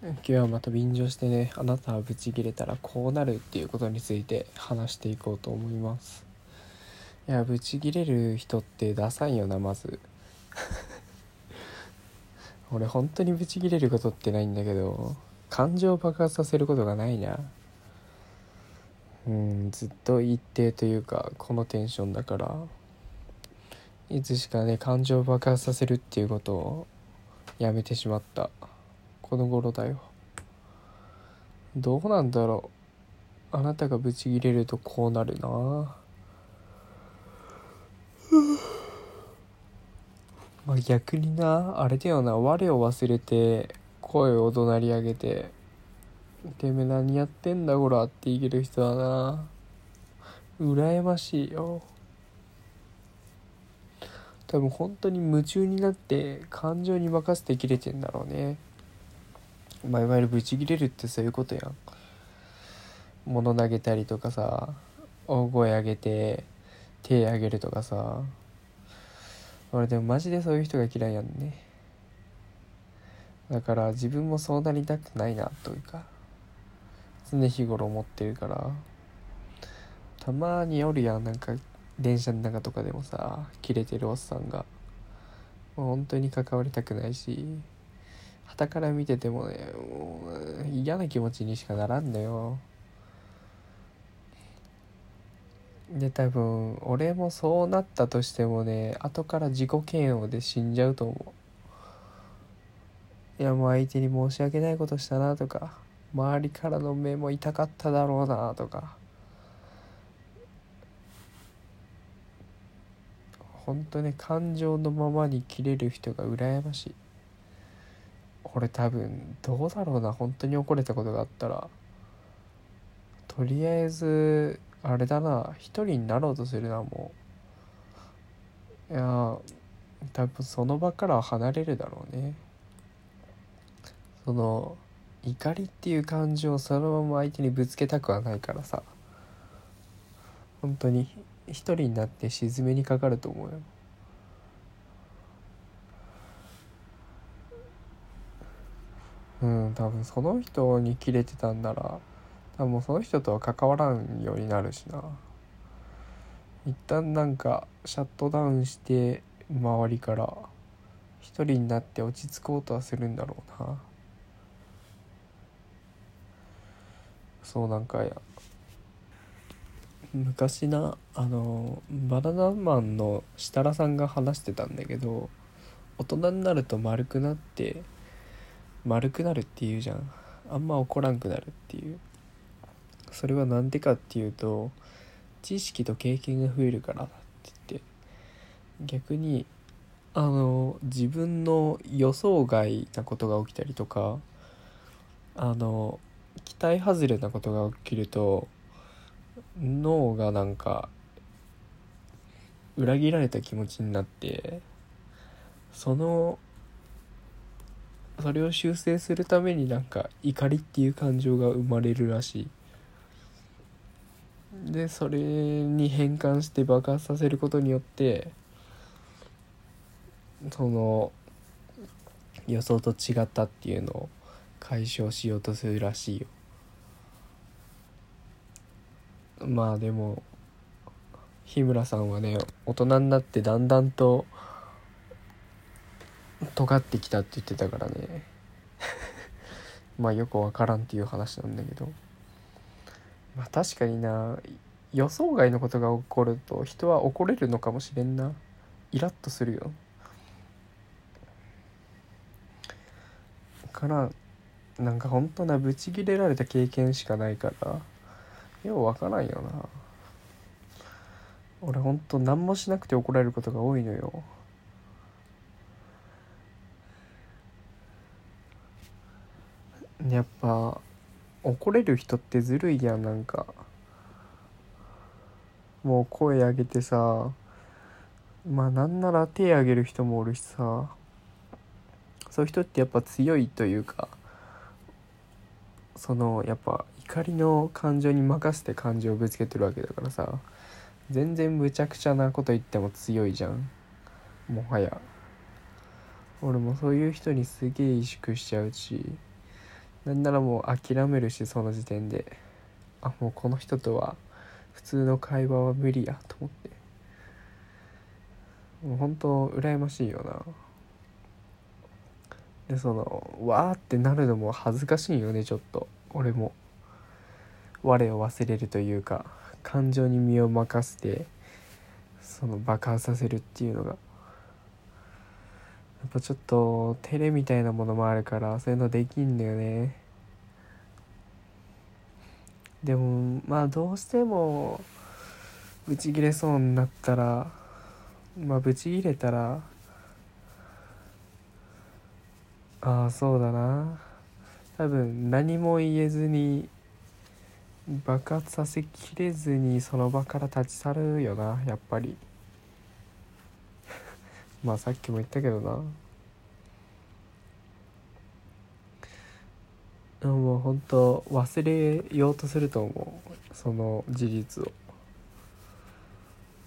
今日はまた便乗してねあなたはブチギレたらこうなるっていうことについて話していこうと思います。いやブチギレる人ってダサいよなまず。俺本当にブチギレることってないんだけど感情を爆発させることがないな。うんずっと一定というかこのテンションだから。いつしかね感情を爆発させるっていうことをやめてしまった。この頃だよ。どうなんだろう。あなたがブチギレるとこうなるな。まあ逆にな。あれだよな。我を忘れて声を怒鳴り上げて「てめえ何やってんだこら」って言い切る人はな。羨ましいよ。多分本当に夢中になって感情に任せて切れてんだろうね。まあいわゆる。ブチギレる。ってそういうことやん物投げたりとかさ大声上げて手上げる。とかさ俺でもマジでそういう人が嫌いやんねだから自分もそうなりたくないなというか常日頃思ってる。からたまにおる。やんなんか電車の中とかでもさキレてる。おっさんがもう本当に関わりたくないし傍から見ててもねもう嫌な気持ちにしかならんのよ。で多分俺もそうなったとしてもね後から自己嫌悪で死んじゃうと思う。いやもう相手に申し訳ないことしたなとか周りからの目も痛かっただろうなとか。本当ね感情のままに切れる人が羨ましい。俺多分どうだろうな。本当に怒れたことがあったら。とりあえずあれだな。一人になろうとするなもう。いや多分その場からは離れるだろうね。その怒りっていう感情をそのまま相手にぶつけたくはないからさ。本当に一人になって沈めにかかると思うよ。うん多分その人にキレてたんなら多分その人とは関わらんようになるしな。一旦なんかシャットダウンして周りから一人になって落ち着こうとはするんだろうな。そうなんかや。昔なあのバナナマンの設楽さんが話してたんだけど大人になると丸くなって丸くなるっていうじゃん。あんま怒らんくなるっていう。それは何でかっていうと知識と経験が増えるからだって言って。逆にあの自分の予想外なことが起きたりとかあの期待外れなことが起きると脳がなんか裏切られた気持ちになってそのそれを修正するためになんか怒りっていう感情が生まれるらしい。でそれに変換して爆発させることによってその予想と違ったっていうのを解消しようとするらしいよ。まあでも日村さんはね大人になってだんだんと尖ってきたって言ってたからね。まあよくわからんっていう話なんだけど。まあ確かにな予想外のことが起こると人は怒れるのかもしれんな。イラッとするよ。からなんか本当なブチギレられた経験しかないからようわからんよな。俺ほんと何もしなくて怒られることが多いのよ。やっぱ怒れる人ってずるいやんなんか。もう声上げてさまあなんなら手上げる人もおるしさ。そういう人ってやっぱ強いというかそのやっぱ怒りの感情に任せて感情をぶつけてるわけだからさ全然むちゃくちゃなこと言っても強いじゃん。もはや。俺もそういう人にすげえ萎縮しちゃうし。なんならもう諦めるしその時点で。あもうこの人とは普通の会話は無理やと思って。もう本当羨ましいよな。でそのわーってなるのも恥ずかしいよねちょっと。俺も。我を忘れるというか感情に身を任せてその爆発させるっていうのが。やっぱちょっと照れみたいなものもあるからそういうのできんだよね。でもまあどうしてもブチギレそうになったらまあブチギレたらああそうだな。多分何も言えずに爆発させきれずにその場から立ち去るよなやっぱり。まあさっきも言ったけどな。もう本当忘れようとすると思うその事実を。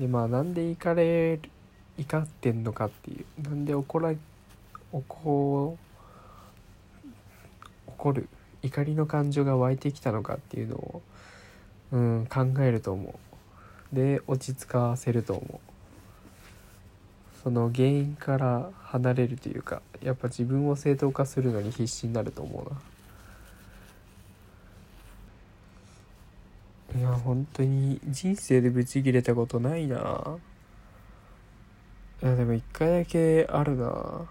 でまあなんで怒れ怒ってんのかっていう。なんで怒ら怒怒る怒りの感情が湧いてきたのかっていうのを、うん、考えると思う。で落ち着かせると思う。その原因から離れるというかやっぱ自分を正当化するのに必死になると思うな。いや本当に人生でブチギレたことないな。いやでも一回だけあるな。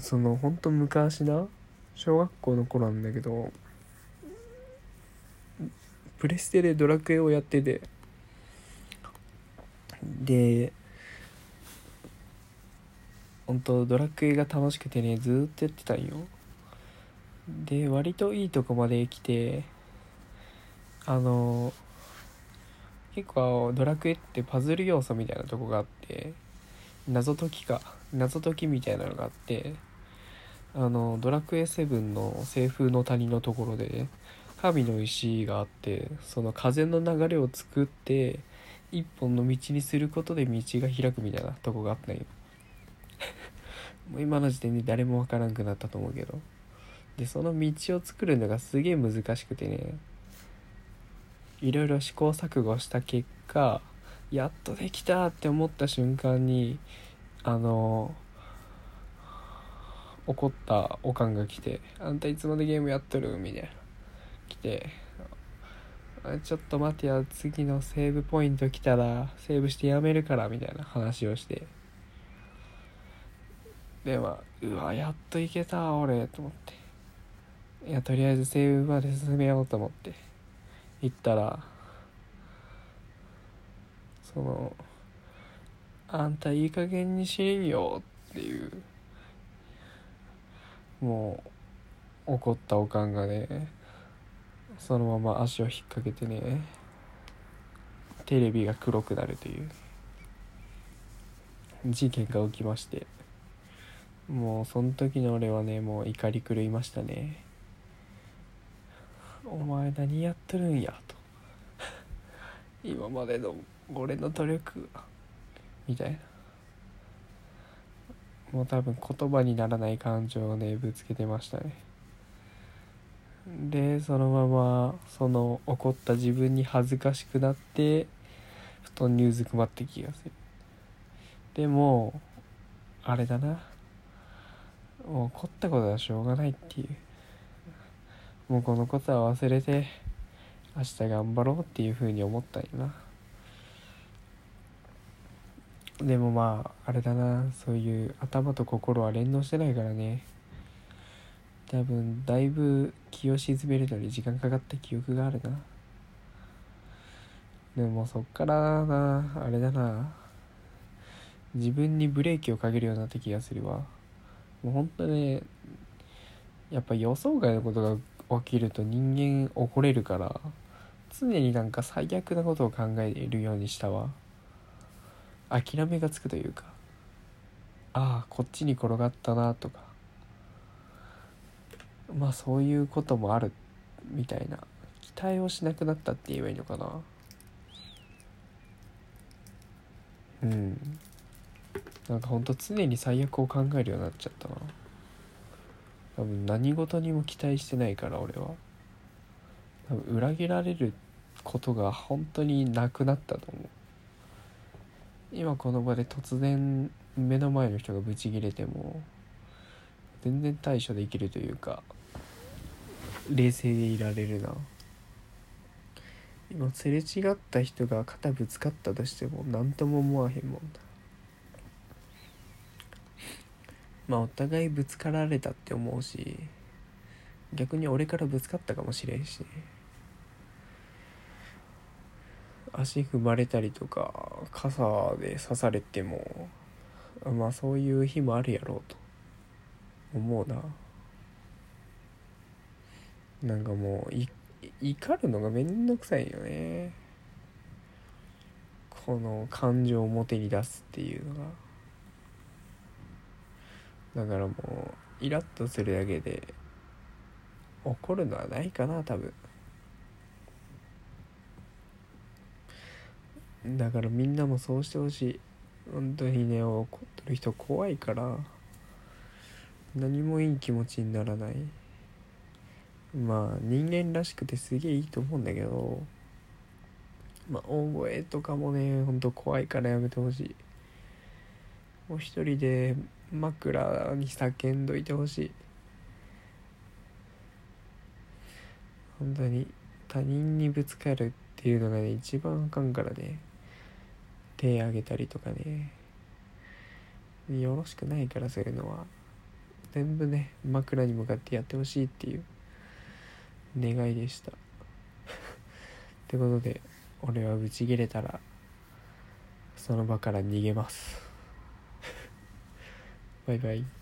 そのほんと昔な小学校の頃なんだけどプレステでドラクエをやってて。で本当ドラクエが楽しくてねずっとやってたんよ。で割といいとこまで来てあの結構ドラクエってパズル要素みたいなとこがあって謎解きか謎解きみたいなのがあってあのドラクエ7の西風の谷のところで神の石があってその風の流れを作って一本の道にすることで道が開くみたいなとこがあったんよ。もう今の時点で誰もわからんくなったと思うけど。でその道を作るのがすげえ難しくてね。いろいろ試行錯誤した結果やっとできたって思った瞬間にあの怒ったおかんが来て「あんたいつまでゲームやっとる?」みたいな。来て「ちょっと待てや次のセーブポイント来たらセーブしてやめるから」みたいな話をして。でまあうわやっといけた俺と思って。いやとりあえずセーブまで進めようと思って行ったらその「あんたいい加減にしんよ」っていうもう怒ったおかんがねそのまま足を引っ掛けてねテレビが黒くなるという事件が起きましてもうその時の俺はねもう怒り狂いましたね。お前何やっとるんやと。今までの俺の努力。みたいな。もう多分言葉にならない感情をねぶつけてましたね。でそのままその怒った自分に恥ずかしくなって布団にうずくまって気がするでもあれだな。もう怒ったことはしょうがないっていう。もうこのことは忘れて明日頑張ろうっていうふうに思ったよな。でもまああれだな。そういう頭と心は連動してないからね。多分だいぶ気を沈めるのに時間かかった記憶があるな。でもそっからなあれだな。自分にブレーキをかけるようになった気がするわ。もうほんとねやっぱ予想外のことが起きると人間怒れるから常になんか最悪なことを考えるようにしたわ。諦めがつくというかああこっちに転がったなとか。まあそういうこともあるみたいな。期待をしなくなったって言えばいいのかな。うん。なんかほんと常に最悪を考えるようになっちゃったな。多分何事にも期待してないから俺は。多分裏切られることが本当になくなったと思う。今この場で突然目の前の人がブチギレても全然対処できるというか冷静でいられるな。今すれ違った人が肩ぶつかったとしても何とも思わへんもんだまあお互いぶつかられたって思うし逆に俺からぶつかったかもしれんし足踏まれたりとか傘で刺されてもまあそういう日もあるやろうと思うな。なんかもうい怒るのがめんどくさいよね。この感情を表に出すっていうのが。だからもうイラッとするだけで怒るのはないかな多分。だからみんなもそうしてほしい。本当にね怒ってる人怖いから何もいい気持ちにならない。まあ人間らしくてすげえいいと思うんだけどまあ大声とかもねほんと怖いからやめてほしい。もう一人で枕に叫んどいてほしい。本当に他人にぶつかるっていうのがね一番あかんからね。手あげたりとかね。よろしくないからそういうのは。全部ね枕に向かってやってほしいっていう願いでした。ってことで俺はブチギレたらその場から逃げます。バイバイ。